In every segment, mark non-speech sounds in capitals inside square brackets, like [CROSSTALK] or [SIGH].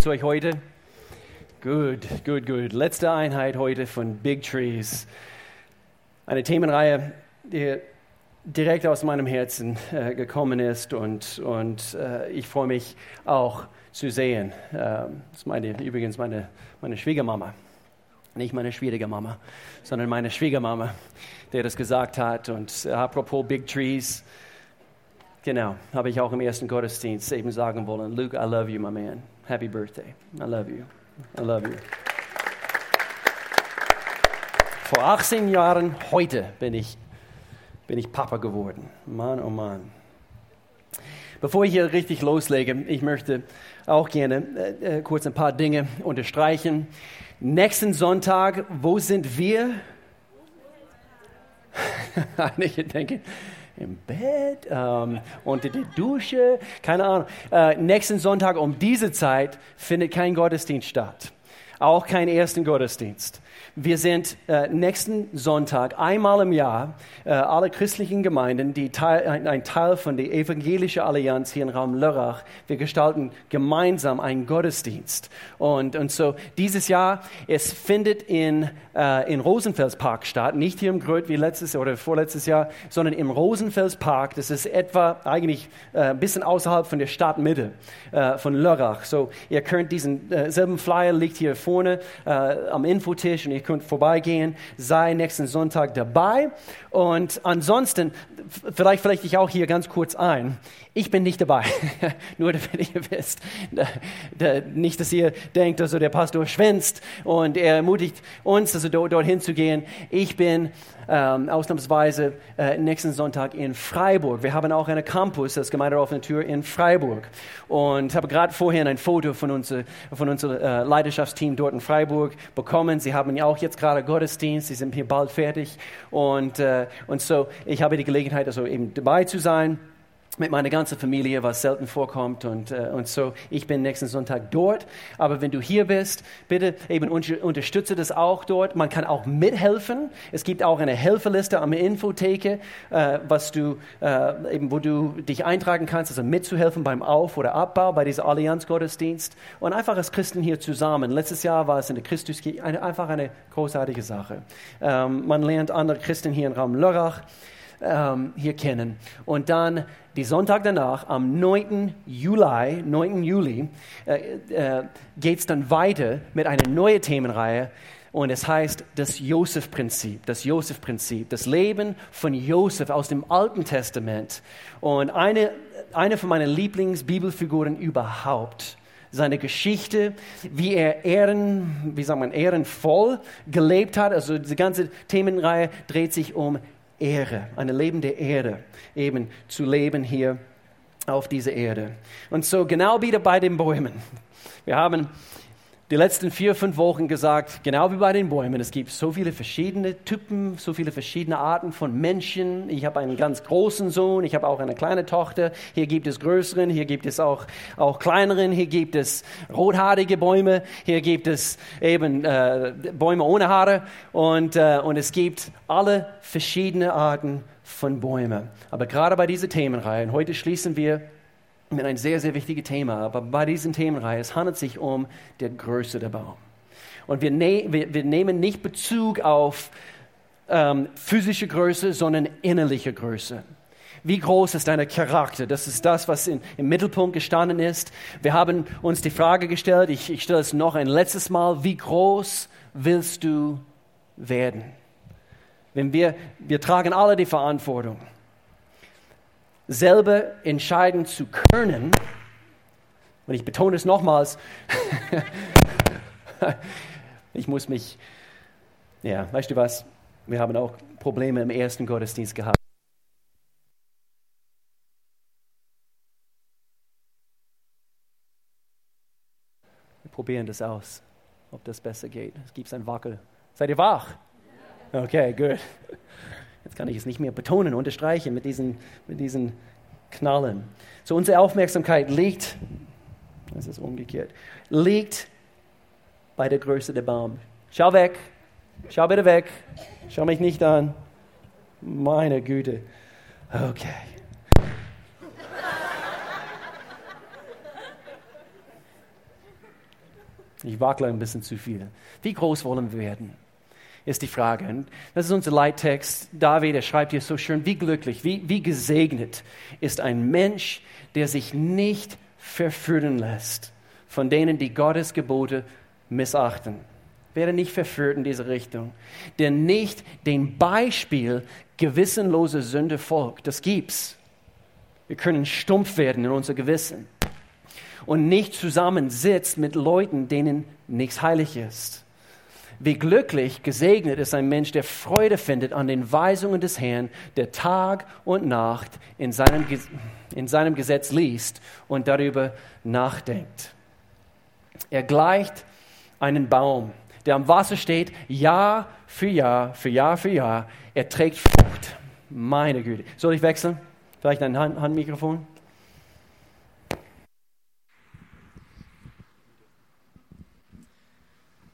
zu euch heute? Gut, gut, gut. Letzte Einheit heute von Big Trees. Eine Themenreihe, die direkt aus meinem Herzen äh, gekommen ist und, und äh, ich freue mich auch zu sehen. Äh, das ist meine, übrigens meine, meine Schwiegermama. Nicht meine schwierige Mama, sondern meine Schwiegermama, der das gesagt hat. Und äh, apropos Big Trees, genau, habe ich auch im ersten Gottesdienst eben sagen wollen, Luke, I love you, my man. Happy birthday. I love you. I love you. Vor 18 Jahren heute bin ich, bin ich Papa geworden. Mann, oh Mann. Bevor ich hier richtig loslege, ich möchte auch gerne äh, äh kurz ein paar Dinge unterstreichen. Nächsten Sonntag, wo sind wir? [LAUGHS] Einige denken, im Bett, ähm, unter der Dusche, keine Ahnung. Äh, nächsten Sonntag um diese Zeit findet kein Gottesdienst statt. Auch kein ersten Gottesdienst. Wir sind äh, nächsten Sonntag einmal im Jahr äh, alle christlichen Gemeinden, die Teil, ein, ein, Teil von der Evangelischen Allianz hier im Raum Lörrach. Wir gestalten gemeinsam einen Gottesdienst. Und, und so dieses Jahr, es findet in, äh, in Rosenfelspark statt, nicht hier im Gröt wie letztes oder vorletztes Jahr, sondern im Rosenfelspark. Das ist etwa eigentlich äh, ein bisschen außerhalb von der Stadtmitte äh, von Lörrach. So, ihr könnt diesen äh, selben Flyer liegt hier vorne am Infotisch und ihr könnt vorbeigehen, sei nächsten Sonntag dabei. Und ansonsten, vielleicht vielleicht ich auch hier ganz kurz ein. Ich bin nicht dabei, [LAUGHS] nur damit ihr wisst. Nicht, dass ihr denkt, also der Pastor schwänzt und er ermutigt uns, also dorthin zu gehen. Ich bin ähm, ausnahmsweise äh, nächsten Sonntag in Freiburg. Wir haben auch einen Campus, das Gemeinde offene Tür in Freiburg. Und habe gerade vorhin ein Foto von, unser, von unserem äh, Leidenschaftsteam dort in Freiburg bekommen. Sie haben ja auch jetzt gerade Gottesdienst, sie sind hier bald fertig. Und, äh, und so, ich habe die Gelegenheit, also eben dabei zu sein mit meiner ganzen Familie, was selten vorkommt. Und, äh, und so, ich bin nächsten Sonntag dort. Aber wenn du hier bist, bitte eben unterstütze das auch dort. Man kann auch mithelfen. Es gibt auch eine Helferliste am Infotheke, äh, was du, äh, eben, wo du dich eintragen kannst, also mitzuhelfen beim Auf- oder Abbau bei dieser Allianz-Gottesdienst. Und einfach als Christen hier zusammen. Letztes Jahr war es in der Christuskirche eine, einfach eine großartige Sache. Ähm, man lernt andere Christen hier im Raum Lörrach ähm, hier kennen. Und dann die Sonntag danach, am 9. Juli, 9. Juli, äh, äh, geht es dann weiter mit einer neuen Themenreihe. Und es heißt das Josef-Prinzip, das Josef-Prinzip, das Leben von Josef aus dem Alten Testament. Und eine, eine von meinen Lieblingsbibelfiguren überhaupt seine Geschichte, wie er ehren, wie sagt man, ehrenvoll gelebt hat. Also die ganze Themenreihe dreht sich um Ehre, eine lebende Ehre, eben zu leben hier auf dieser Erde. Und so genau wieder bei den Bäumen. Wir haben die letzten vier, fünf Wochen gesagt, genau wie bei den Bäumen, es gibt so viele verschiedene Typen, so viele verschiedene Arten von Menschen. Ich habe einen ganz großen Sohn, ich habe auch eine kleine Tochter. Hier gibt es größeren, hier gibt es auch, auch kleineren, hier gibt es rothaarige Bäume, hier gibt es eben äh, Bäume ohne Haare und, äh, und es gibt alle verschiedene Arten von Bäumen. Aber gerade bei dieser Themenreihe, heute schließen wir mit ein sehr, sehr wichtiges Thema. Aber bei diesen Themenreihe, es handelt sich um die Größe der Baum. Und wir, ne wir, wir nehmen nicht Bezug auf ähm, physische Größe, sondern innerliche Größe. Wie groß ist dein Charakter? Das ist das, was in, im Mittelpunkt gestanden ist. Wir haben uns die Frage gestellt, ich, ich stelle es noch ein letztes Mal, wie groß willst du werden? Wenn wir, wir tragen alle die Verantwortung selber entscheiden zu können, und ich betone es nochmals, [LAUGHS] ich muss mich, ja, weißt du was, wir haben auch Probleme im ersten Gottesdienst gehabt. Wir probieren das aus, ob das besser geht. Es gibt ein Wackel. Seid ihr wach? Okay, gut. Jetzt kann ich es nicht mehr betonen, unterstreichen mit diesen, mit diesen Knallen. So unsere Aufmerksamkeit liegt, das ist umgekehrt, liegt bei der Größe der Baum. Schau weg, schau bitte weg, schau mich nicht an. Meine Güte. Okay. Ich wackle ein bisschen zu viel. Wie groß wollen wir werden? Ist die Frage. Und das ist unser Leittext. David, er schreibt hier so schön, wie glücklich, wie, wie gesegnet ist ein Mensch, der sich nicht verführen lässt von denen, die Gottes Gebote missachten. Werde nicht verführt in diese Richtung, der nicht dem Beispiel gewissenloser Sünde folgt. Das gibt's. Wir können stumpf werden in unser Gewissen und nicht zusammensitzt mit Leuten, denen nichts heilig ist. Wie glücklich, gesegnet ist ein Mensch, der Freude findet an den Weisungen des Herrn, der Tag und Nacht in seinem, in seinem Gesetz liest und darüber nachdenkt. Er gleicht einen Baum, der am Wasser steht, Jahr für Jahr, für Jahr für Jahr. Er trägt Frucht. Meine Güte. Soll ich wechseln? Vielleicht ein Hand Handmikrofon?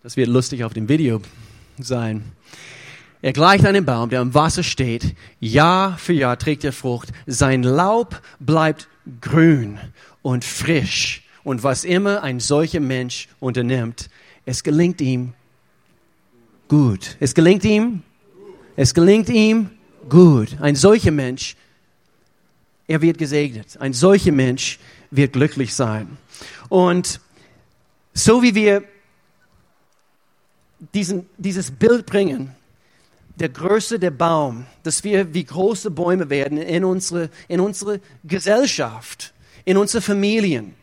Das wird lustig auf dem Video sein. Er gleicht einem Baum, der am Wasser steht. Jahr für Jahr trägt er Frucht. Sein Laub bleibt grün und frisch. Und was immer ein solcher Mensch unternimmt, es gelingt ihm gut. Es gelingt ihm, es gelingt ihm gut. Ein solcher Mensch, er wird gesegnet. Ein solcher Mensch wird glücklich sein. Und so wie wir diesen, dieses Bild bringen, der Größe der Baum, dass wir wie große Bäume werden in unsere, in unsere Gesellschaft, in unsere Familien.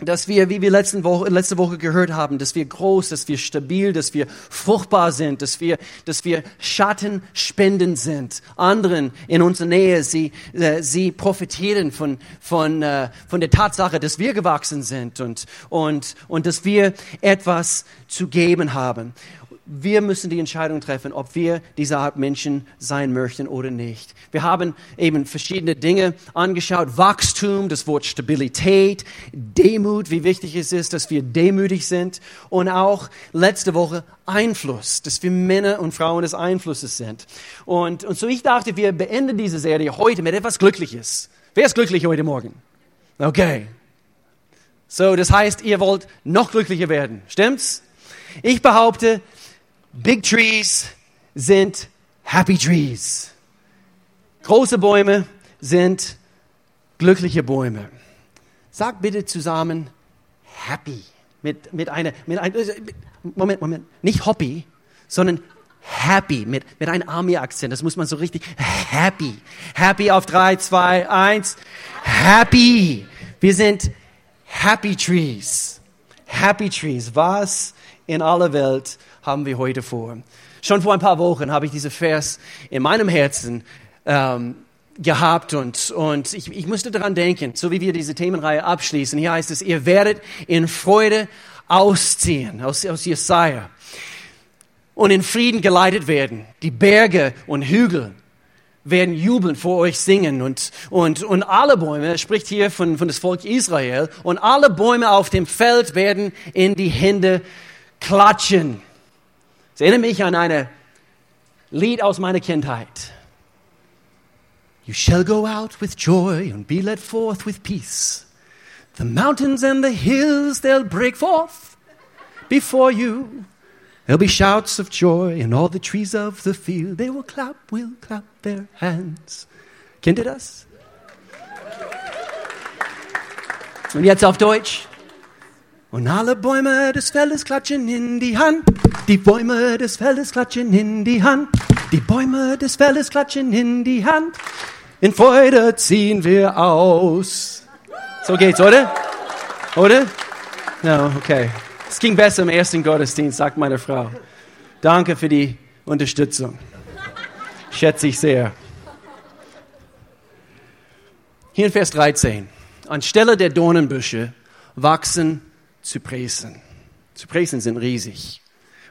Dass wir, wie wir letzte Woche, letzte Woche gehört haben, dass wir groß, dass wir stabil, dass wir fruchtbar sind, dass wir, dass wir Schattenspenden sind. Anderen in unserer Nähe, sie, äh, sie profitieren von, von, äh, von der Tatsache, dass wir gewachsen sind und, und, und dass wir etwas zu geben haben wir müssen die Entscheidung treffen, ob wir diese Art Menschen sein möchten oder nicht. Wir haben eben verschiedene Dinge angeschaut. Wachstum, das Wort Stabilität, Demut, wie wichtig es ist, dass wir demütig sind. Und auch letzte Woche Einfluss, dass wir Männer und Frauen des Einflusses sind. Und, und so ich dachte, wir beenden diese Serie heute mit etwas Glückliches. Wer ist glücklich heute Morgen? Okay. So, das heißt, ihr wollt noch glücklicher werden. Stimmt's? Ich behaupte, Big trees sind happy trees. Große Bäume sind glückliche Bäume. Sag bitte zusammen happy. Mit, mit einer, mit ein, Moment, Moment. Nicht hoppy, sondern happy. Mit, mit einem Army-Akzent. Das muss man so richtig happy. Happy auf drei, zwei, eins. Happy. Wir sind happy trees. Happy trees. Was in aller Welt haben wir heute vor. Schon vor ein paar Wochen habe ich diese Vers in meinem Herzen ähm, gehabt und, und ich, ich musste daran denken, so wie wir diese Themenreihe abschließen. Hier heißt es, ihr werdet in Freude ausziehen, aus, aus Jesaja, und in Frieden geleitet werden. Die Berge und Hügel werden jubeln vor euch singen und, und, und alle Bäume, er spricht hier von, von das Volk Israel, und alle Bäume auf dem Feld werden in die Hände klatschen. Es erinnert mich an ein Lied aus meiner Kindheit. You shall go out with joy and be led forth with peace. The mountains and the hills, they'll break forth before you. There'll be shouts of joy, and all the trees of the field, they will clap, will clap their hands. Kennt ihr das? Und jetzt auf Deutsch. Und alle Bäume des Feldes klatschen in die Hand. Die Bäume des Feldes klatschen in die Hand. Die Bäume des Feldes klatschen in die Hand. In Freude ziehen wir aus. So geht's, oder? Oder? Ja, okay. Es ging besser im ersten Gottesdienst, sagt meine Frau. Danke für die Unterstützung. Schätze ich sehr. Hier in Vers 13. Anstelle der Dornenbüsche wachsen Zypressen. Zypressen sind riesig.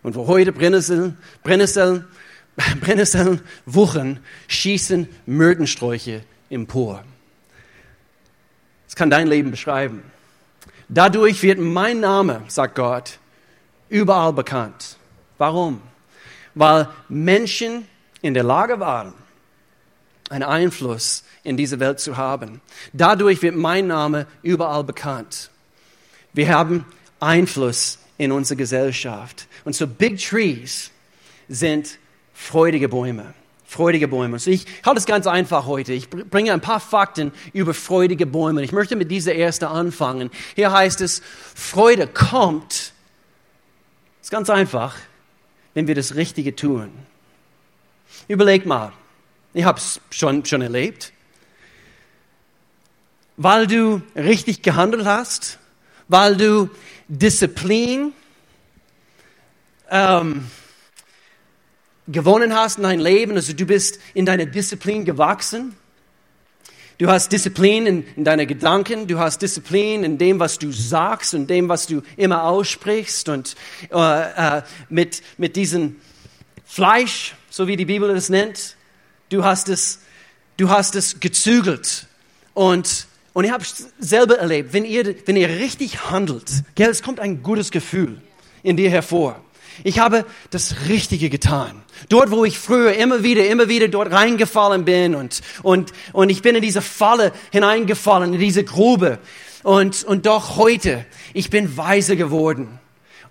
Und wo heute Brennnesseln, Brennnesseln, [LAUGHS] Brennnesseln wuchern, schießen Myrtensträuche empor. Das kann dein Leben beschreiben. Dadurch wird mein Name, sagt Gott, überall bekannt. Warum? Weil Menschen in der Lage waren, einen Einfluss in diese Welt zu haben. Dadurch wird mein Name überall bekannt. Wir haben Einfluss in unserer Gesellschaft. Und so Big Trees sind freudige Bäume. Freudige Bäume. So ich halte es ganz einfach heute. Ich bringe ein paar Fakten über freudige Bäume. Ich möchte mit dieser ersten anfangen. Hier heißt es, Freude kommt. ist ganz einfach, wenn wir das Richtige tun. Überleg mal. Ich habe es schon, schon erlebt. Weil du richtig gehandelt hast, weil du Disziplin ähm, gewonnen hast in deinem Leben, also du bist in deiner Disziplin gewachsen. Du hast Disziplin in, in deinen Gedanken, du hast Disziplin in dem, was du sagst und dem, was du immer aussprichst und äh, äh, mit, mit diesem Fleisch, so wie die Bibel es nennt, du hast es, du hast es gezügelt und und ich habe selber erlebt, wenn ihr, wenn ihr richtig handelt, gell, es kommt ein gutes Gefühl in dir hervor. Ich habe das Richtige getan. Dort, wo ich früher immer wieder, immer wieder dort reingefallen bin und, und, und ich bin in diese Falle hineingefallen, in diese Grube. Und, und doch heute, ich bin weise geworden.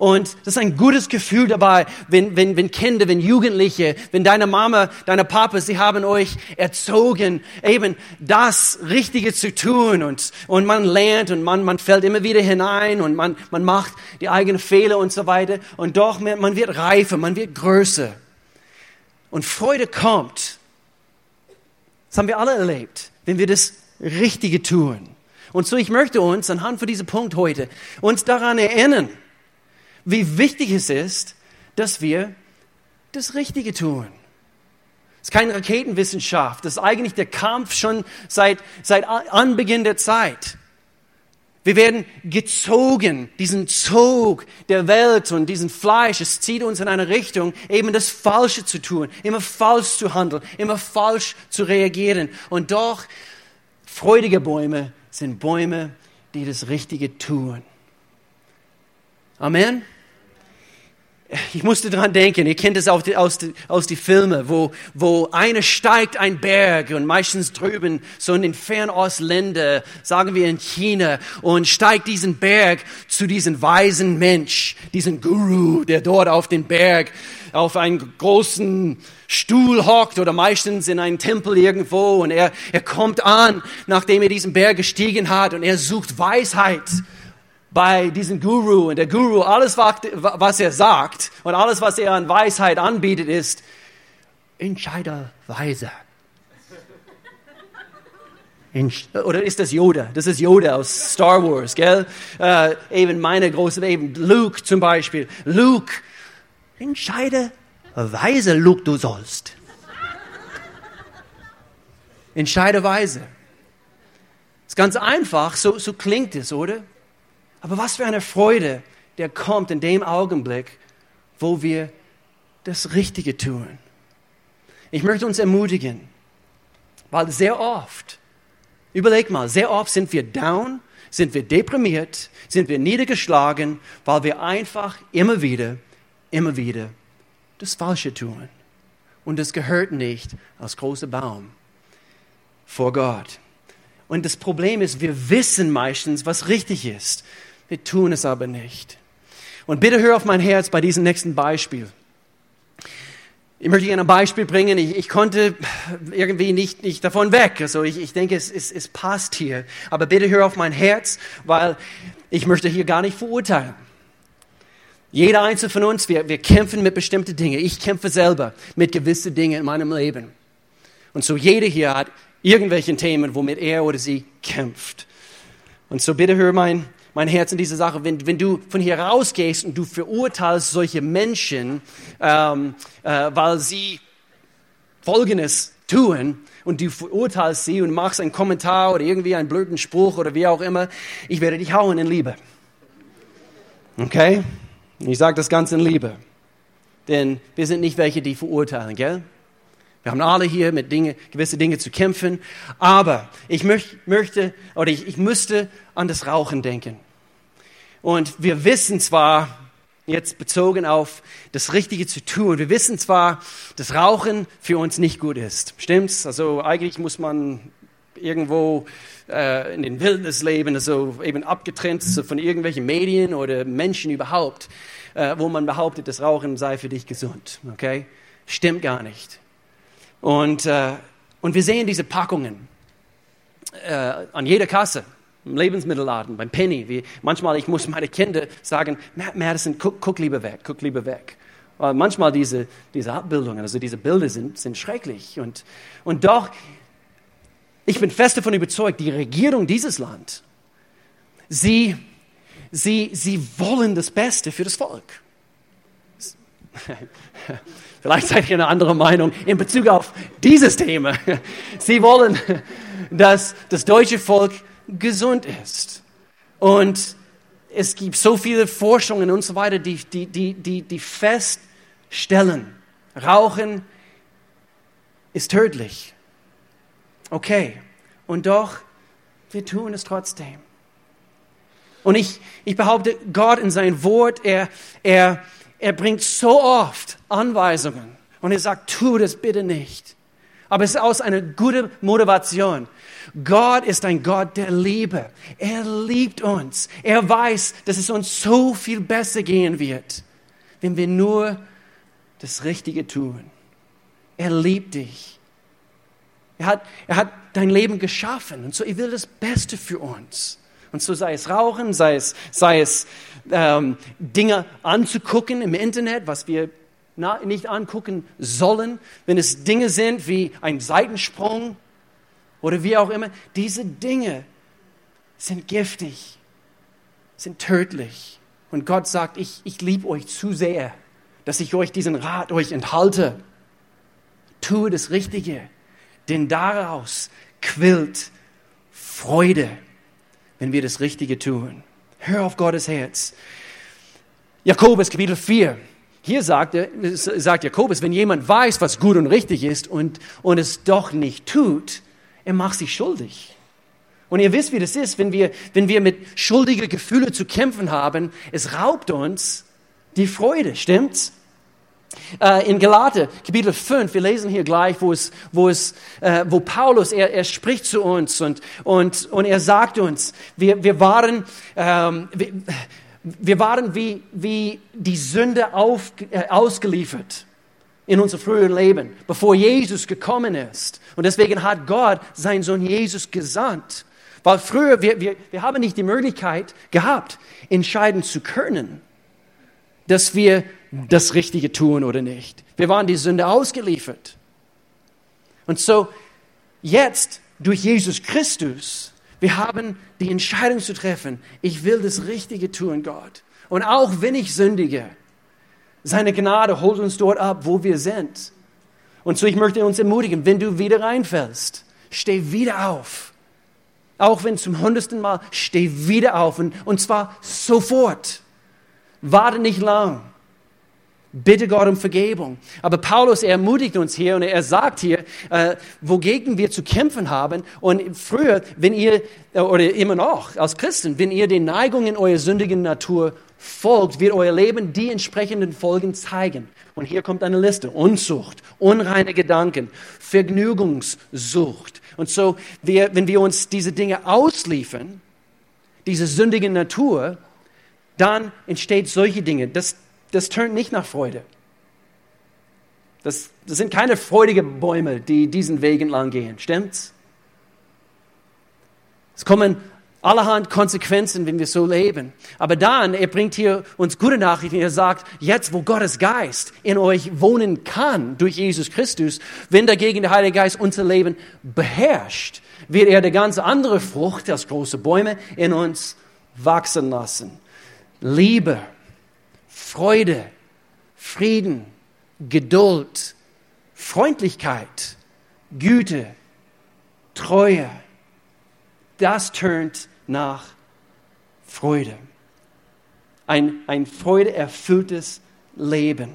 Und das ist ein gutes Gefühl dabei, wenn, wenn, wenn Kinder, wenn Jugendliche, wenn deine Mama, deine Papa, sie haben euch erzogen, eben das Richtige zu tun und, und man lernt und man, man fällt immer wieder hinein und man, man macht die eigenen Fehler und so weiter und doch, man wird reifer, man wird größer. Und Freude kommt. Das haben wir alle erlebt, wenn wir das Richtige tun. Und so, ich möchte uns anhand von diesem Punkt heute uns daran erinnern, wie wichtig es ist, dass wir das Richtige tun. Es ist keine Raketenwissenschaft. Das ist eigentlich der Kampf schon seit, seit Anbeginn der Zeit. Wir werden gezogen, diesen Zug der Welt und diesen Fleisch, es zieht uns in eine Richtung, eben das Falsche zu tun, immer falsch zu handeln, immer falsch zu reagieren. Und doch, freudige Bäume sind Bäume, die das Richtige tun. Amen? Ich musste dran denken, ihr kennt es auch aus, aus die Filme, wo, wo einer steigt ein Berg und meistens drüben, so in den Fernostländern, sagen wir in China, und steigt diesen Berg zu diesem weisen Mensch, diesen Guru, der dort auf den Berg auf einen großen Stuhl hockt oder meistens in einem Tempel irgendwo. Und er, er kommt an, nachdem er diesen Berg gestiegen hat und er sucht Weisheit bei diesem Guru und der Guru, alles, was er sagt und alles, was er an Weisheit anbietet, ist entscheiderweise. Oder ist das Yoda? Das ist Yoda aus Star Wars, gell? Äh, eben meine große, eben Luke zum Beispiel. Luke, entscheiderweise, Luke, du sollst. Entscheiderweise. Ist ganz einfach, so, so klingt es, oder? Aber was für eine Freude, der kommt in dem Augenblick, wo wir das Richtige tun. Ich möchte uns ermutigen, weil sehr oft, überleg mal, sehr oft sind wir down, sind wir deprimiert, sind wir niedergeschlagen, weil wir einfach immer wieder, immer wieder das Falsche tun. Und das gehört nicht als großer Baum vor Gott. Und das Problem ist, wir wissen meistens, was richtig ist. Wir tun es aber nicht. Und bitte hör auf mein Herz bei diesem nächsten Beispiel. Ich möchte Ihnen ein Beispiel bringen. Ich, ich konnte irgendwie nicht, nicht davon weg. Also ich, ich denke, es, es, es passt hier. Aber bitte hör auf mein Herz, weil ich möchte hier gar nicht verurteilen. Jeder einzelne von uns, wir, wir kämpfen mit bestimmten Dingen. Ich kämpfe selber mit gewissen Dingen in meinem Leben. Und so jeder hier hat irgendwelche Themen, womit er oder sie kämpft. Und so bitte hör mein mein Herz in diese Sache. Wenn, wenn du von hier rausgehst und du verurteilst solche Menschen, ähm, äh, weil sie Folgendes tun und du verurteilst sie und machst einen Kommentar oder irgendwie einen blöden Spruch oder wie auch immer, ich werde dich hauen in Liebe. Okay? Ich sage das Ganze in Liebe. Denn wir sind nicht welche, die verurteilen, gell? Wir haben alle hier mit Dinge, gewisse Dinge zu kämpfen. Aber ich möch, möchte oder ich, ich müsste an das Rauchen denken. Und wir wissen zwar, jetzt bezogen auf das Richtige zu tun, wir wissen zwar, dass Rauchen für uns nicht gut ist. Stimmt's? Also eigentlich muss man irgendwo äh, in den Wildnis leben, also eben abgetrennt von irgendwelchen Medien oder Menschen überhaupt, äh, wo man behauptet, das Rauchen sei für dich gesund. Okay? Stimmt gar nicht. Und, äh, und wir sehen diese Packungen äh, an jeder Kasse im Lebensmittelladen, beim Penny. Wie manchmal, ich muss meine Kinder sagen, Madison, guck, guck lieber weg, guck lieber weg. Weil manchmal diese, diese Abbildungen, also diese Bilder sind, sind schrecklich. Und, und doch, ich bin fest davon überzeugt, die Regierung dieses Land, sie, sie, sie wollen das Beste für das Volk. [LAUGHS] Vielleicht seid ihr eine andere Meinung in Bezug auf dieses Thema. Sie wollen, dass das deutsche Volk gesund ist. Und es gibt so viele Forschungen und so weiter, die, die, die, die, die feststellen, Rauchen ist tödlich. Okay, und doch, wir tun es trotzdem. Und ich, ich behaupte, Gott in sein Wort, er, er, er bringt so oft Anweisungen und er sagt, tu das bitte nicht. Aber es ist aus einer guten Motivation. Gott ist ein Gott der Liebe. Er liebt uns. Er weiß, dass es uns so viel besser gehen wird, wenn wir nur das Richtige tun. Er liebt dich. Er hat, er hat dein Leben geschaffen und so er will das Beste für uns. Und so sei es Rauchen, sei es, sei es ähm, Dinge anzugucken im Internet, was wir na, nicht angucken sollen, wenn es Dinge sind wie ein Seitensprung oder wie auch immer. Diese Dinge sind giftig, sind tödlich. Und Gott sagt, ich, ich liebe euch zu sehr, dass ich euch diesen Rat euch enthalte. Tue das Richtige, denn daraus quillt Freude wenn wir das Richtige tun. Hör auf Gottes Herz. Jakobus Kapitel 4. Hier sagt, sagt Jakobus, wenn jemand weiß, was gut und richtig ist und, und es doch nicht tut, er macht sich schuldig. Und ihr wisst, wie das ist, wenn wir, wenn wir mit schuldigen Gefühlen zu kämpfen haben, es raubt uns die Freude, stimmt's? Äh, in Galate, Kapitel 5, wir lesen hier gleich, wo, es, wo, es, äh, wo Paulus, er, er spricht zu uns und, und, und er sagt uns, wir, wir waren, ähm, wir, wir waren wie, wie die Sünde auf, äh, ausgeliefert in unser frühen Leben, bevor Jesus gekommen ist. Und deswegen hat Gott seinen Sohn Jesus gesandt. Weil früher, wir, wir, wir haben nicht die Möglichkeit gehabt, entscheiden zu können, dass wir das Richtige tun oder nicht. Wir waren die Sünde ausgeliefert. Und so jetzt durch Jesus Christus, wir haben die Entscheidung zu treffen, ich will das Richtige tun, Gott. Und auch wenn ich sündige, seine Gnade holt uns dort ab, wo wir sind. Und so ich möchte uns ermutigen, wenn du wieder reinfällst, steh wieder auf. Auch wenn zum hundertsten Mal, steh wieder auf und, und zwar sofort. Warte nicht lang. Bitte Gott um Vergebung. Aber Paulus ermutigt uns hier und er sagt hier, äh, wogegen wir zu kämpfen haben. Und früher, wenn ihr, äh, oder immer noch als Christen, wenn ihr den Neigungen eurer sündigen Natur folgt, wird euer Leben die entsprechenden Folgen zeigen. Und hier kommt eine Liste. Unzucht, unreine Gedanken, Vergnügungssucht. Und so, wir, wenn wir uns diese Dinge ausliefern, diese sündige Natur, dann entsteht solche Dinge. Das, das tönt nicht nach Freude. Das, das sind keine freudigen Bäume, die diesen Weg entlang gehen. Stimmt's? Es kommen allerhand Konsequenzen, wenn wir so leben. Aber dann, er bringt hier uns gute Nachrichten. Er sagt, jetzt, wo Gottes Geist in euch wohnen kann durch Jesus Christus, wenn dagegen der Heilige Geist unser Leben beherrscht, wird er die ganz andere Frucht, als große Bäume, in uns wachsen lassen. Liebe, Freude, Frieden, Geduld, Freundlichkeit, Güte, Treue. Das turnt nach Freude. Ein, ein freudeerfülltes Leben.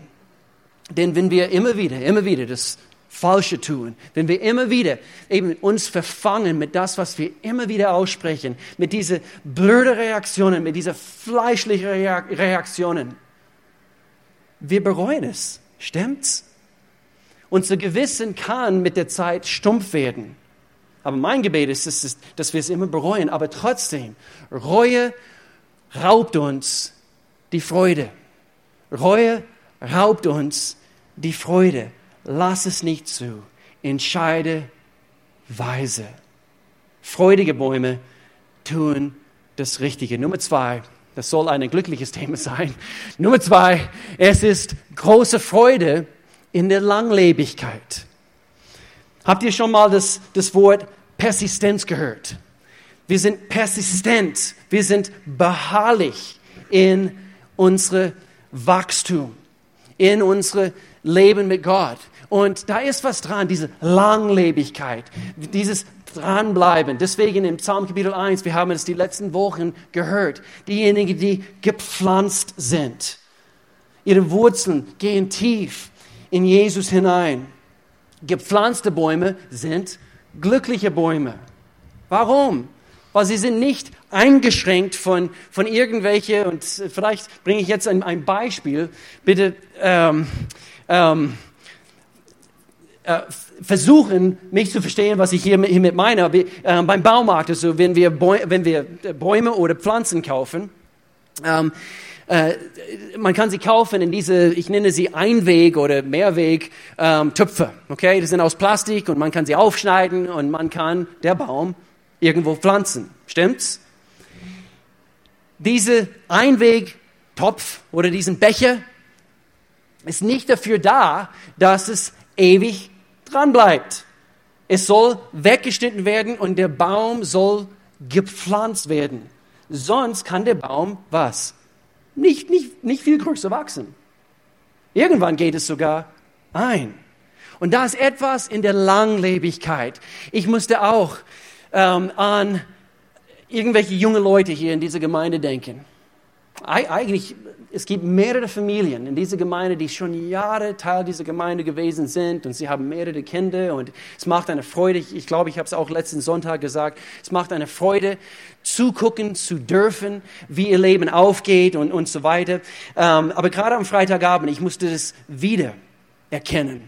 Denn wenn wir immer wieder, immer wieder das Falsche tun, wenn wir immer wieder eben uns verfangen mit das, was wir immer wieder aussprechen, mit diesen blöden Reaktionen, mit diesen fleischlichen Reaktionen, wir bereuen es. Stimmt's? Unser Gewissen kann mit der Zeit stumpf werden. aber mein Gebet ist, dass, dass wir es immer bereuen. Aber trotzdem, Reue raubt uns die Freude. Reue raubt uns die Freude. Lass es nicht zu. Entscheide weise. Freudige Bäume tun das Richtige. Nummer zwei, das soll ein glückliches Thema [LAUGHS] sein. Nummer zwei, es ist große Freude in der Langlebigkeit. Habt ihr schon mal das, das Wort Persistenz gehört? Wir sind persistent, wir sind beharrlich in unsere Wachstum, in unsere Leben mit Gott. Und da ist was dran, diese Langlebigkeit, dieses Dranbleiben. Deswegen im Psalm Kapitel 1, wir haben es die letzten Wochen gehört, diejenigen, die gepflanzt sind. Ihre Wurzeln gehen tief in Jesus hinein. Gepflanzte Bäume sind glückliche Bäume. Warum? Weil sie sind nicht eingeschränkt von, von irgendwelche, und vielleicht bringe ich jetzt ein, ein Beispiel, bitte ähm, ähm, äh, versuchen, mich zu verstehen, was ich hier, hiermit meine. Wie, äh, beim Baumarkt, also wenn wir, Bäu wenn wir Bäume oder Pflanzen kaufen, ähm, äh, man kann sie kaufen in diese, ich nenne sie Einweg- oder Mehrweg-Töpfe. Ähm, okay, die sind aus Plastik und man kann sie aufschneiden und man kann der Baum irgendwo pflanzen. Stimmt's? Diese Einweg-Topf oder diesen Becher ist nicht dafür da, dass es ewig dran bleibt. Es soll weggeschnitten werden und der Baum soll gepflanzt werden. Sonst kann der Baum was? Nicht, nicht, nicht viel größer wachsen. Irgendwann geht es sogar ein. Und da ist etwas in der Langlebigkeit. Ich musste auch ähm, an irgendwelche junge Leute hier in dieser Gemeinde denken. Eigentlich es gibt mehrere Familien in dieser Gemeinde, die schon Jahre Teil dieser Gemeinde gewesen sind und sie haben mehrere Kinder und es macht eine Freude, ich glaube, ich habe es auch letzten Sonntag gesagt, es macht eine Freude, zugucken zu dürfen, wie ihr Leben aufgeht und, und so weiter. Ähm, aber gerade am Freitagabend, ich musste das wieder erkennen.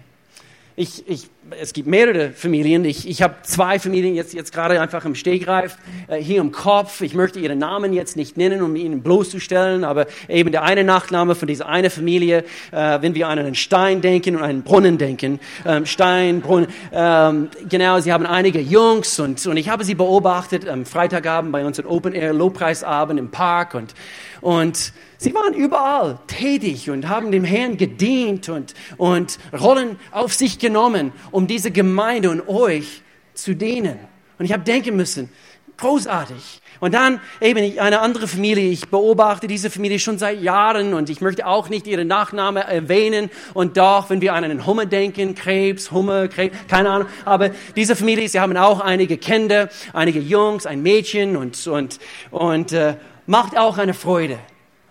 Ich, ich es gibt mehrere Familien. Ich, ich habe zwei Familien jetzt, jetzt gerade einfach im Stegreif äh, hier im Kopf. Ich möchte ihre Namen jetzt nicht nennen, um ihnen bloßzustellen, aber eben der eine Nachname von dieser eine Familie, äh, wenn wir an einen Stein denken und einen Brunnen denken, ähm, Stein, Brunnen, ähm, genau, sie haben einige Jungs und, und ich habe sie beobachtet am Freitagabend bei unserem Open Air Lobpreisabend im Park und, und Sie waren überall tätig und haben dem Herrn gedient und, und Rollen auf sich genommen, um diese Gemeinde und euch zu dienen. Und ich habe denken müssen, großartig. Und dann eben eine andere Familie. Ich beobachte diese Familie schon seit Jahren und ich möchte auch nicht ihre Nachname erwähnen. Und doch, wenn wir an einen Hummer denken, Krebs, Hummer, Krebs, keine Ahnung. Aber diese Familie, sie haben auch einige Kinder, einige Jungs, ein Mädchen und, und, und äh, macht auch eine Freude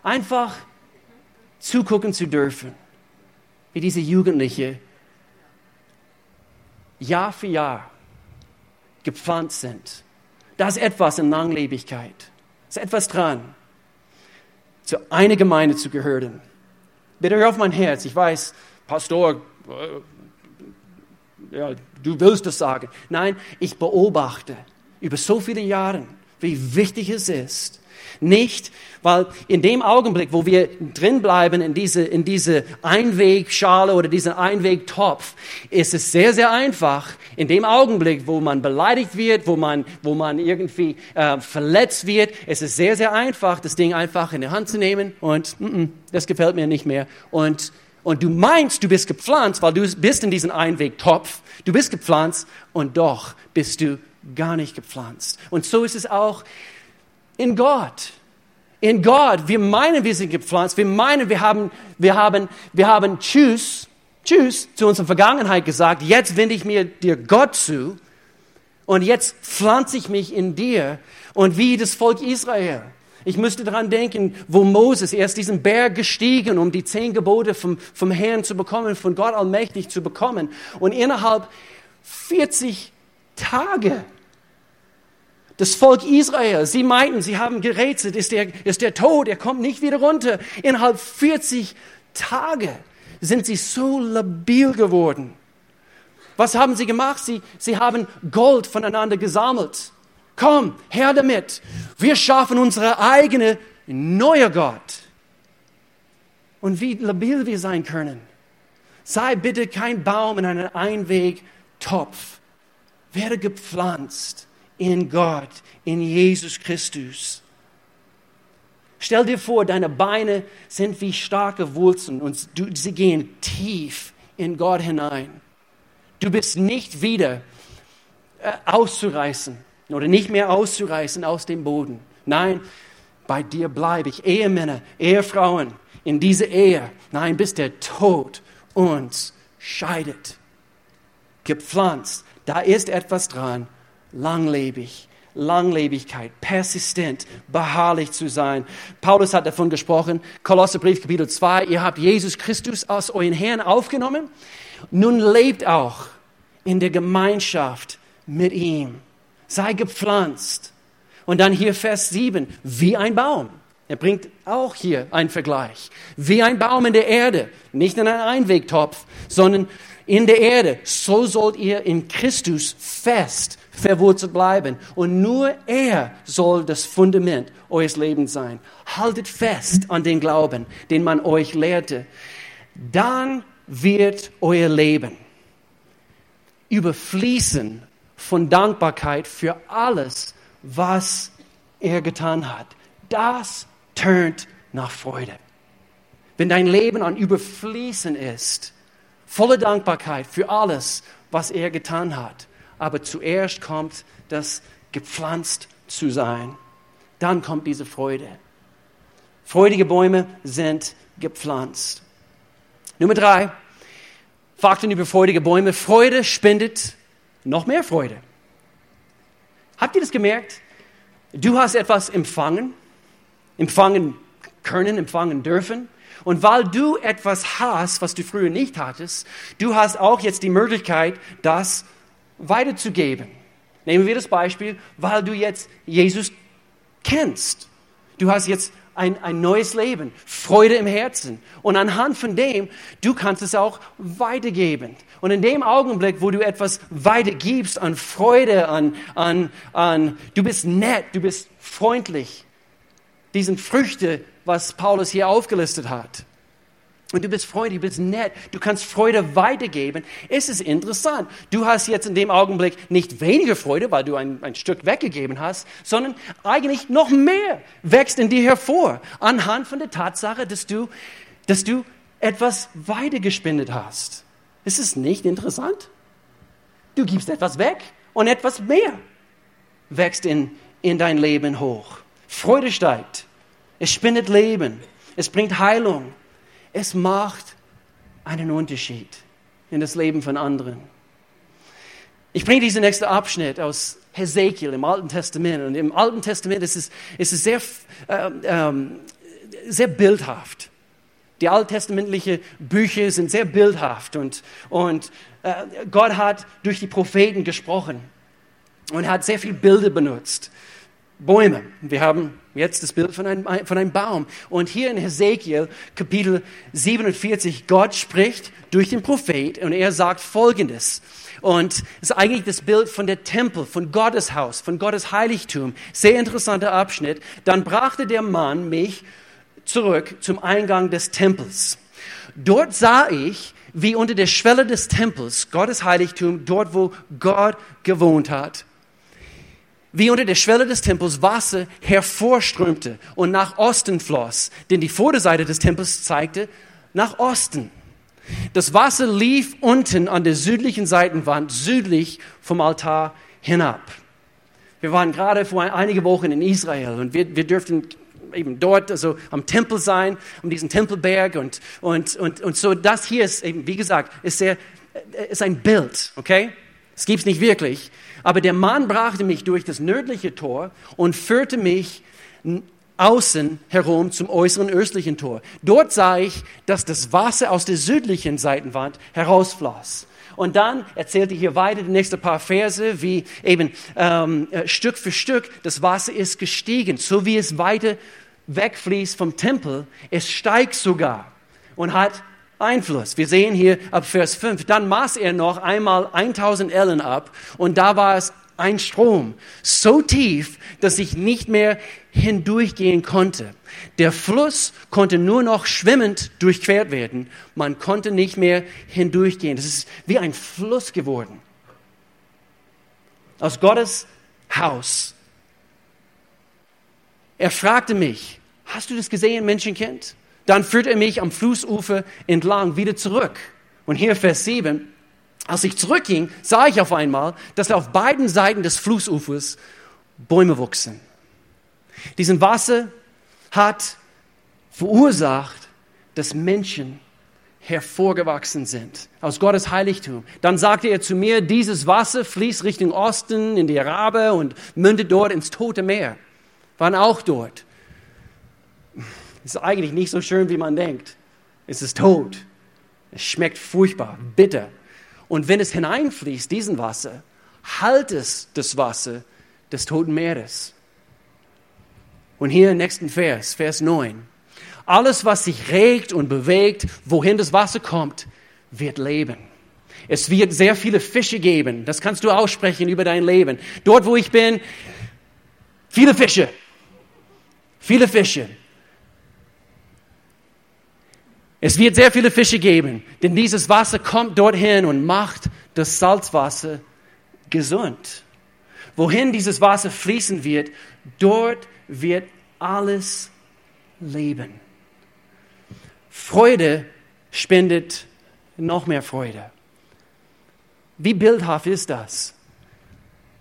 einfach zugucken zu dürfen, wie diese Jugendliche Jahr für Jahr gepflanzt sind. Da ist etwas in Langlebigkeit. Da ist etwas dran, zu einer Gemeinde zu gehören. Bitte hör auf mein Herz. Ich weiß, Pastor, äh, ja, du willst das sagen. Nein, ich beobachte über so viele Jahre, wie wichtig es ist, nicht, weil in dem Augenblick, wo wir drin bleiben in diese, in diese Einwegschale oder diesen Einwegtopf, ist es sehr, sehr einfach. In dem Augenblick, wo man beleidigt wird, wo man, wo man irgendwie äh, verletzt wird, ist es sehr, sehr einfach, das Ding einfach in die Hand zu nehmen und mm -mm, das gefällt mir nicht mehr. Und und du meinst, du bist gepflanzt, weil du bist in diesem Einwegtopf. Du bist gepflanzt und doch bist du gar nicht gepflanzt. Und so ist es auch in Gott. In Gott. Wir meinen, wir sind gepflanzt. Wir meinen, wir haben, wir haben, wir haben Tschüss, Tschüss zu unserer Vergangenheit gesagt. Jetzt wende ich mir dir Gott zu. Und jetzt pflanze ich mich in dir. Und wie das Volk Israel. Ich müsste daran denken, wo Moses erst diesen Berg gestiegen, um die zehn Gebote vom, vom Herrn zu bekommen, von Gott allmächtig zu bekommen. Und innerhalb 40 Tage das Volk Israel, sie meinten, sie haben gerätselt, ist der, ist der Tod, er kommt nicht wieder runter. Innerhalb 40 Tage sind sie so labil geworden. Was haben sie gemacht? Sie, sie haben Gold voneinander gesammelt. Komm, her damit. Wir schaffen unsere eigene neue Gott. Und wie labil wir sein können. Sei bitte kein Baum in einem Einwegtopf. Werde gepflanzt in Gott, in Jesus Christus. Stell dir vor, deine Beine sind wie starke Wurzeln und sie gehen tief in Gott hinein. Du bist nicht wieder äh, auszureißen oder nicht mehr auszureißen aus dem Boden. Nein, bei dir bleibe ich. Ehemänner, Ehefrauen, in diese Ehe. Nein, bis der Tod uns scheidet. Gepflanzt, da ist etwas dran, langlebig. Langlebigkeit, persistent, beharrlich zu sein. Paulus hat davon gesprochen, Kolosserbrief Kapitel 2, ihr habt Jesus Christus als euren Herrn aufgenommen, nun lebt auch in der Gemeinschaft mit ihm. Sei gepflanzt. Und dann hier Vers 7, wie ein Baum. Er bringt auch hier einen Vergleich. Wie ein Baum in der Erde, nicht in einem Einwegtopf, sondern in der Erde. So sollt ihr in Christus fest verwurzelt bleiben. Und nur er soll das Fundament eures Lebens sein. Haltet fest an den Glauben, den man euch lehrte. Dann wird euer Leben überfließen von Dankbarkeit für alles, was er getan hat. Das turnt nach Freude. Wenn dein Leben an Überfließen ist, voller Dankbarkeit für alles, was er getan hat, aber zuerst kommt das gepflanzt zu sein. Dann kommt diese Freude. Freudige Bäume sind gepflanzt. Nummer drei, Fakten über freudige Bäume. Freude spendet noch mehr Freude. Habt ihr das gemerkt? Du hast etwas empfangen, empfangen können, empfangen dürfen. Und weil du etwas hast, was du früher nicht hattest, du hast auch jetzt die Möglichkeit, das weiterzugeben. Nehmen wir das Beispiel, weil du jetzt Jesus kennst. Du hast jetzt ein, ein neues Leben, Freude im Herzen. Und anhand von dem, du kannst es auch weitergeben. Und in dem Augenblick, wo du etwas weitergibst an Freude, an, an, an du bist nett, du bist freundlich, diesen Früchte, was Paulus hier aufgelistet hat, und du bist freudig, du bist nett, du kannst Freude weitergeben. Es ist interessant. Du hast jetzt in dem Augenblick nicht weniger Freude, weil du ein, ein Stück weggegeben hast, sondern eigentlich noch mehr wächst in dir hervor, anhand von der Tatsache, dass du, dass du etwas weitergespendet hast. Ist es nicht interessant? Du gibst etwas weg und etwas mehr wächst in, in dein Leben hoch. Freude steigt. Es spendet Leben. Es bringt Heilung. Es macht einen Unterschied in das Leben von anderen. Ich bringe diesen nächsten Abschnitt aus Hesekiel im Alten Testament. Und im Alten Testament ist es, ist es sehr, äh, ähm, sehr bildhaft. Die alttestamentlichen Bücher sind sehr bildhaft und, und äh, Gott hat durch die Propheten gesprochen und hat sehr viele Bilder benutzt. Bäume. Wir haben jetzt das Bild von einem, von einem Baum. Und hier in Hesekiel Kapitel 47, Gott spricht durch den Prophet und er sagt Folgendes. Und es ist eigentlich das Bild von der Tempel, von Gottes Haus, von Gottes Heiligtum. Sehr interessanter Abschnitt. Dann brachte der Mann mich zurück zum Eingang des Tempels. Dort sah ich, wie unter der Schwelle des Tempels, Gottes Heiligtum, dort wo Gott gewohnt hat, wie unter der Schwelle des Tempels Wasser hervorströmte und nach Osten floss, denn die Vorderseite des Tempels zeigte nach Osten. Das Wasser lief unten an der südlichen Seitenwand, südlich vom Altar hinab. Wir waren gerade vor einige Wochen in Israel und wir, wir dürften eben dort, also am Tempel sein, um diesen Tempelberg und, und, und, und so. Das hier ist eben, wie gesagt, ist, sehr, ist ein Bild, okay? Es gibt es nicht wirklich. Aber der Mann brachte mich durch das nördliche Tor und führte mich außen herum zum äußeren östlichen Tor. Dort sah ich, dass das Wasser aus der südlichen Seitenwand herausfloss. Und dann erzählte hier weiter die nächsten paar Verse, wie eben ähm, äh, Stück für Stück das Wasser ist gestiegen, so wie es weiter wegfließt vom Tempel. Es steigt sogar und hat Einfluss. Wir sehen hier ab Vers 5, dann maß er noch einmal 1000 Ellen ab und da war es ein Strom, so tief, dass ich nicht mehr hindurchgehen konnte. Der Fluss konnte nur noch schwimmend durchquert werden. Man konnte nicht mehr hindurchgehen. Das ist wie ein Fluss geworden. Aus Gottes Haus. Er fragte mich, hast du das gesehen, Menschenkind? Dann führte er mich am Flussufer entlang wieder zurück. Und hier Vers 7. Als ich zurückging, sah ich auf einmal, dass auf beiden Seiten des Flussufers Bäume wuchsen. Diesen Wasser hat verursacht, dass Menschen hervorgewachsen sind aus Gottes Heiligtum. Dann sagte er zu mir, dieses Wasser fließt Richtung Osten in die Arabe und mündet dort ins Tote Meer. Waren auch dort. Ist eigentlich nicht so schön, wie man denkt. Es ist tot. Es schmeckt furchtbar, bitter. Und wenn es hineinfließt, diesen Wasser, halt es das Wasser des Toten Meeres. Und hier im nächsten Vers, Vers 9. Alles, was sich regt und bewegt, wohin das Wasser kommt, wird leben. Es wird sehr viele Fische geben. Das kannst du aussprechen über dein Leben. Dort, wo ich bin, viele Fische. Viele Fische. Es wird sehr viele Fische geben, denn dieses Wasser kommt dorthin und macht das Salzwasser gesund. Wohin dieses Wasser fließen wird, dort wird alles leben. Freude spendet noch mehr Freude. Wie bildhaft ist das?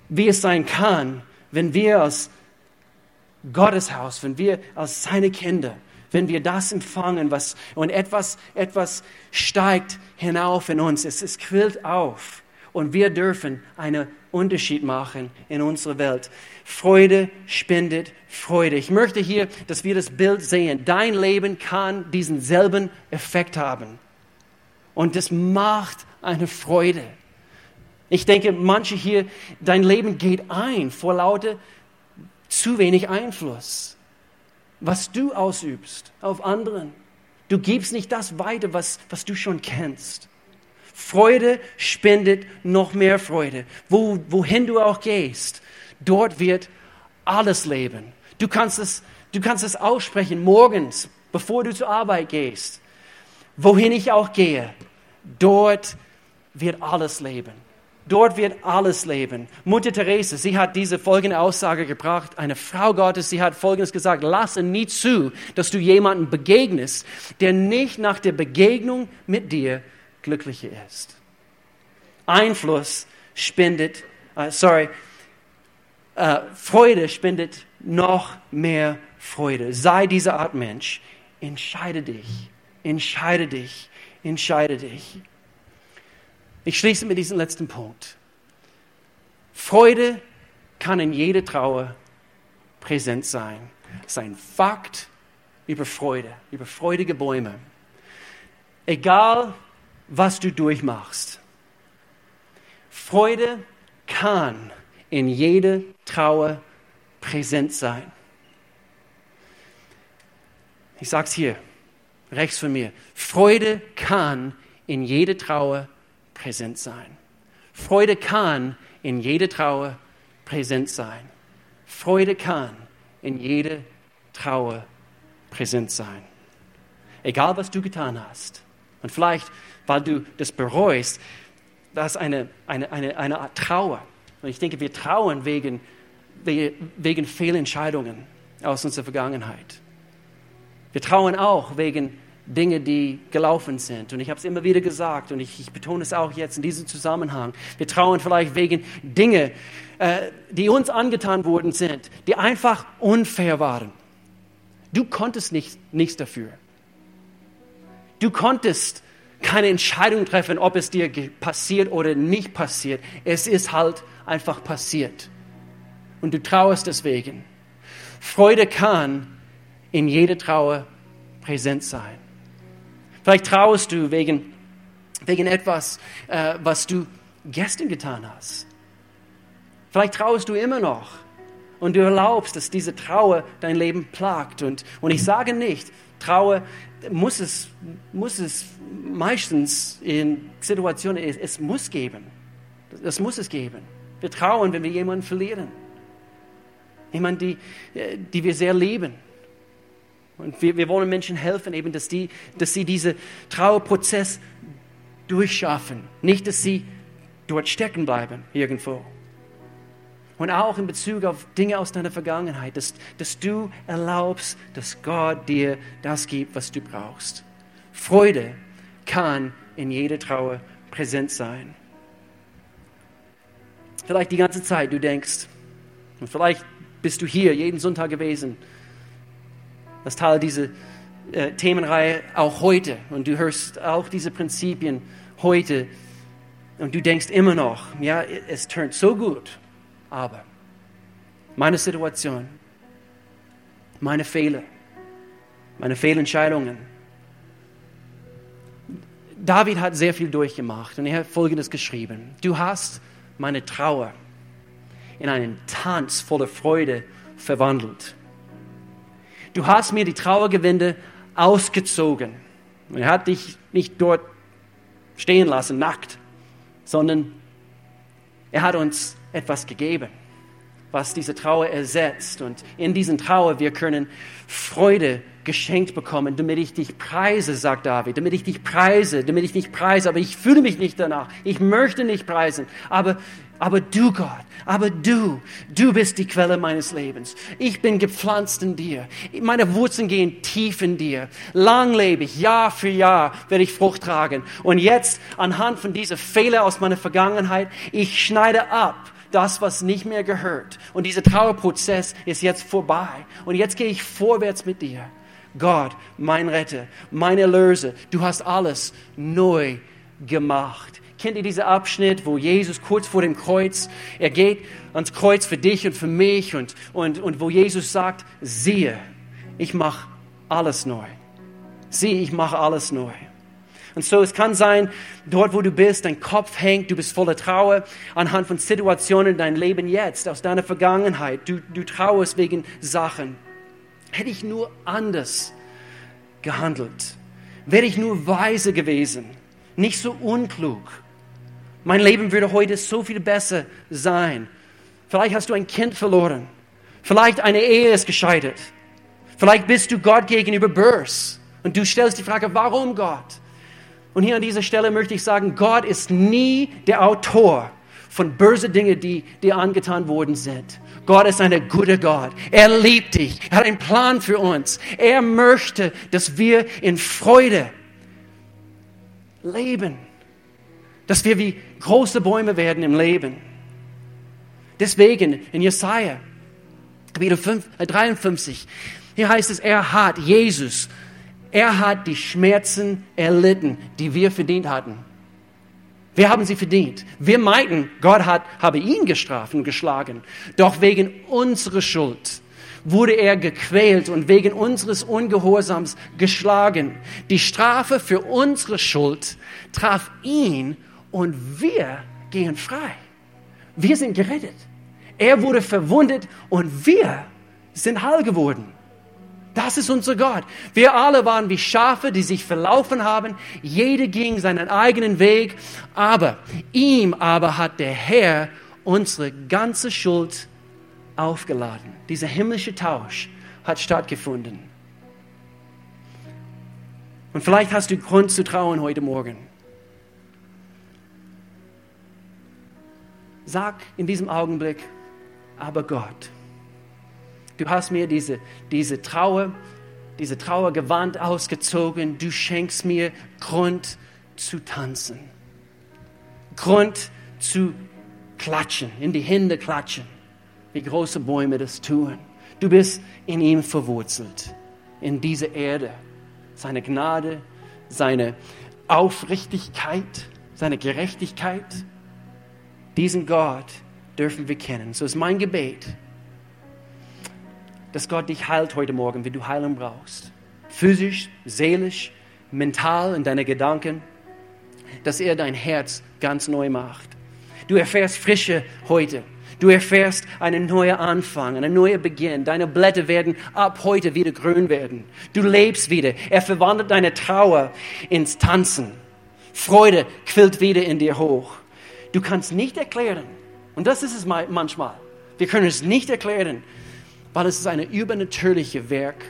Wie es sein kann, wenn wir aus Gottes Haus, wenn wir als seine Kinder wenn wir das empfangen, was, und etwas, etwas steigt hinauf in uns, es, es quillt auf. Und wir dürfen einen Unterschied machen in unserer Welt. Freude spendet Freude. Ich möchte hier, dass wir das Bild sehen. Dein Leben kann diesen selben Effekt haben. Und das macht eine Freude. Ich denke, manche hier, dein Leben geht ein vor lauter zu wenig Einfluss was du ausübst auf anderen. Du gibst nicht das weiter, was, was du schon kennst. Freude spendet noch mehr Freude. Wo, wohin du auch gehst, dort wird alles leben. Du kannst es, du kannst es aussprechen morgens, bevor du zur Arbeit gehst. Wohin ich auch gehe, dort wird alles leben. Dort wird alles leben. Mutter Therese, sie hat diese folgende Aussage gebracht. Eine Frau Gottes, sie hat folgendes gesagt. Lasse nie zu, dass du jemanden begegnest, der nicht nach der Begegnung mit dir glücklicher ist. Einfluss spendet, uh, sorry, uh, Freude spendet noch mehr Freude. Sei diese Art Mensch. Entscheide dich. Entscheide dich. Entscheide dich. Ich schließe mit diesem letzten Punkt. Freude kann in jeder Trauer präsent sein. Es ist ein Fakt über Freude, über freudige Bäume. Egal, was du durchmachst, Freude kann in jeder Trauer präsent sein. Ich sage es hier, rechts von mir. Freude kann in jeder Trauer präsent sein. Freude kann in jeder Trauer präsent sein. Freude kann in jeder Trauer präsent sein. Egal, was du getan hast. Und vielleicht, weil du das bereust, das ist eine, eine, eine, eine Art Trauer. Und ich denke, wir trauern wegen, wegen Fehlentscheidungen aus unserer Vergangenheit. Wir trauern auch wegen Dinge, die gelaufen sind. Und ich habe es immer wieder gesagt und ich, ich, betone es auch jetzt in diesem Zusammenhang. Wir trauen vielleicht wegen Dinge, äh, die uns angetan worden sind, die einfach unfair waren. Du konntest nicht, nichts dafür. Du konntest keine Entscheidung treffen, ob es dir passiert oder nicht passiert. Es ist halt einfach passiert. Und du trauerst deswegen. Freude kann in jeder Trauer präsent sein. Vielleicht trauerst du wegen, wegen etwas, äh, was du gestern getan hast. Vielleicht trauerst du immer noch und du erlaubst, dass diese Trauer dein Leben plagt. Und, und ich sage nicht, traue, muss es, muss es meistens in Situationen, es, es muss geben. Das muss es geben. Wir trauen, wenn wir jemanden verlieren. Jemanden, die, die wir sehr lieben. Und wir, wir wollen Menschen helfen, eben, dass, die, dass sie diesen Trauerprozess durchschaffen. Nicht, dass sie dort stecken bleiben irgendwo. Und auch in Bezug auf Dinge aus deiner Vergangenheit, dass, dass du erlaubst, dass Gott dir das gibt, was du brauchst. Freude kann in jeder Trauer präsent sein. Vielleicht die ganze Zeit du denkst, und vielleicht bist du hier jeden Sonntag gewesen, das Teil dieser äh, Themenreihe auch heute und du hörst auch diese Prinzipien heute und du denkst immer noch, ja, es turnt so gut, aber meine Situation, meine Fehler, meine Fehlentscheidungen. David hat sehr viel durchgemacht und er hat Folgendes geschrieben. Du hast meine Trauer in einen Tanz voller Freude verwandelt. Du hast mir die Trauergewinde ausgezogen. Er hat dich nicht dort stehen lassen, nackt, sondern er hat uns etwas gegeben, was diese Trauer ersetzt. Und in diesen Trauer, wir können Freude geschenkt bekommen, damit ich dich preise, sagt David, damit ich dich preise, damit ich dich preise, aber ich fühle mich nicht danach. Ich möchte nicht preisen, aber aber du, Gott, aber du, du bist die Quelle meines Lebens. Ich bin gepflanzt in dir. Meine Wurzeln gehen tief in dir. Langlebig, Jahr für Jahr werde ich Frucht tragen. Und jetzt, anhand von dieser Fehler aus meiner Vergangenheit, ich schneide ab das, was nicht mehr gehört. Und dieser Trauerprozess ist jetzt vorbei. Und jetzt gehe ich vorwärts mit dir. Gott, mein Retter, mein Erlöser, du hast alles neu gemacht. Kennt ihr diesen Abschnitt, wo Jesus kurz vor dem Kreuz, er geht ans Kreuz für dich und für mich und, und, und wo Jesus sagt, siehe, ich mache alles neu. Siehe, ich mache alles neu. Und so, es kann sein, dort wo du bist, dein Kopf hängt, du bist voller Trauer anhand von Situationen in deinem Leben jetzt, aus deiner Vergangenheit. Du, du trauerst wegen Sachen. Hätte ich nur anders gehandelt, wäre ich nur weise gewesen, nicht so unklug mein Leben würde heute so viel besser sein. Vielleicht hast du ein Kind verloren. Vielleicht eine Ehe ist gescheitert. Vielleicht bist du Gott gegenüber bös. Und du stellst die Frage, warum Gott? Und hier an dieser Stelle möchte ich sagen, Gott ist nie der Autor von bösen Dingen, die dir angetan worden sind. Gott ist ein guter Gott. Er liebt dich. Er hat einen Plan für uns. Er möchte, dass wir in Freude leben dass wir wie große Bäume werden im Leben. Deswegen in Jesaja, Kapitel 5, 53, äh, hier heißt es, er hat, Jesus, er hat die Schmerzen erlitten, die wir verdient hatten. Wir haben sie verdient. Wir meinten, Gott hat, habe ihn gestraft und geschlagen. Doch wegen unserer Schuld wurde er gequält und wegen unseres Ungehorsams geschlagen. Die Strafe für unsere Schuld traf ihn und wir gehen frei. Wir sind gerettet. Er wurde verwundet und wir sind heil geworden. Das ist unser Gott. Wir alle waren wie Schafe, die sich verlaufen haben. Jeder ging seinen eigenen Weg. Aber ihm aber hat der Herr unsere ganze Schuld aufgeladen. Dieser himmlische Tausch hat stattgefunden. Und vielleicht hast du Grund zu trauen heute Morgen. Sag in diesem Augenblick, aber Gott, du hast mir diese, diese Trauer, diese Trauergewand ausgezogen, du schenkst mir Grund zu tanzen, Grund zu klatschen, in die Hände klatschen, wie große Bäume das tun. Du bist in ihm verwurzelt, in dieser Erde. Seine Gnade, seine Aufrichtigkeit, seine Gerechtigkeit, diesen Gott dürfen wir kennen. So ist mein Gebet, dass Gott dich heilt heute Morgen, wenn du Heilung brauchst. Physisch, seelisch, mental in deine Gedanken, dass er dein Herz ganz neu macht. Du erfährst Frische heute. Du erfährst einen neuen Anfang, einen neuen Beginn. Deine Blätter werden ab heute wieder grün werden. Du lebst wieder. Er verwandelt deine Trauer ins Tanzen. Freude quillt wieder in dir hoch. Du kannst nicht erklären, und das ist es manchmal, wir können es nicht erklären, weil es ist ein übernatürliches Werk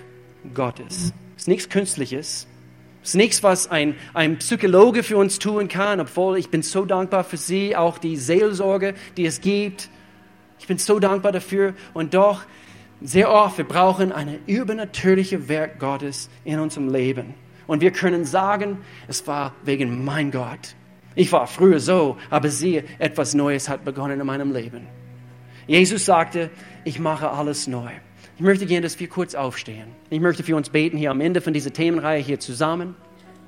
Gottes. Es ist nichts Künstliches. Es ist nichts, was ein, ein Psychologe für uns tun kann, obwohl ich bin so dankbar für Sie, auch die Seelsorge, die es gibt. Ich bin so dankbar dafür. Und doch, sehr oft, wir brauchen ein übernatürliches Werk Gottes in unserem Leben. Und wir können sagen, es war wegen mein Gott. Ich war früher so, aber siehe, etwas Neues hat begonnen in meinem Leben. Jesus sagte, ich mache alles neu. Ich möchte gerne, dass wir kurz aufstehen. Ich möchte für uns beten hier am Ende von dieser Themenreihe hier zusammen.